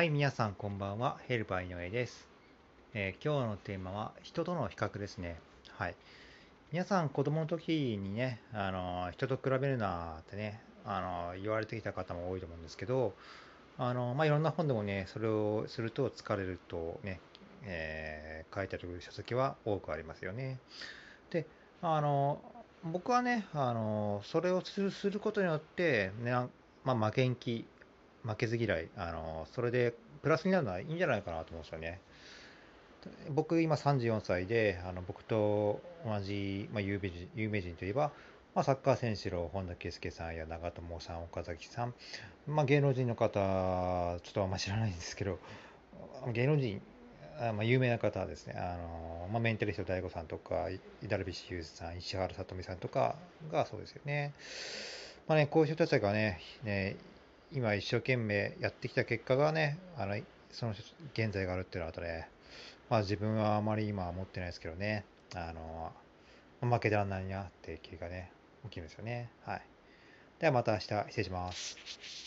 はい、皆さんこんばんは。ヘルパー井上です、えー、今日のテーマは人との比較ですね。はい。皆さん子供の時にね、あの人と比べるなってね、あの言われてきた方も多いと思うんですけど、あのまあ、いろんな本でもね、それをすると疲れるとね、えー、書いてある書籍は多くありますよね。で、あの僕はね、あのそれをするすることによって、ね、まあ、負けん気負けず嫌い、あの、それでプラスになるのはいいんじゃないかなと思うんですよね。僕、今34歳で、あの僕と同じ、まあ、有名人有名人といえば、まあ、サッカー選手の本田圭佑さんや長友さん、岡崎さん、まあ、芸能人の方、ちょっとあんま知らないんですけど、芸能人、あまあ、有名な方ですね、あのまあ、メンタリスト DAIGO さんとか、ダルビッシュ有さん、石原さとみさんとかがそうですよね。まあね、こういう人たちがね、ね今一生懸命やってきた結果がね、あの、その現在があるっていうのはとね、まあ自分はあまり今は持ってないですけどね、あの、負けてらんないなっていう気がね、起きるんですよね。はい。ではまた明日失礼します。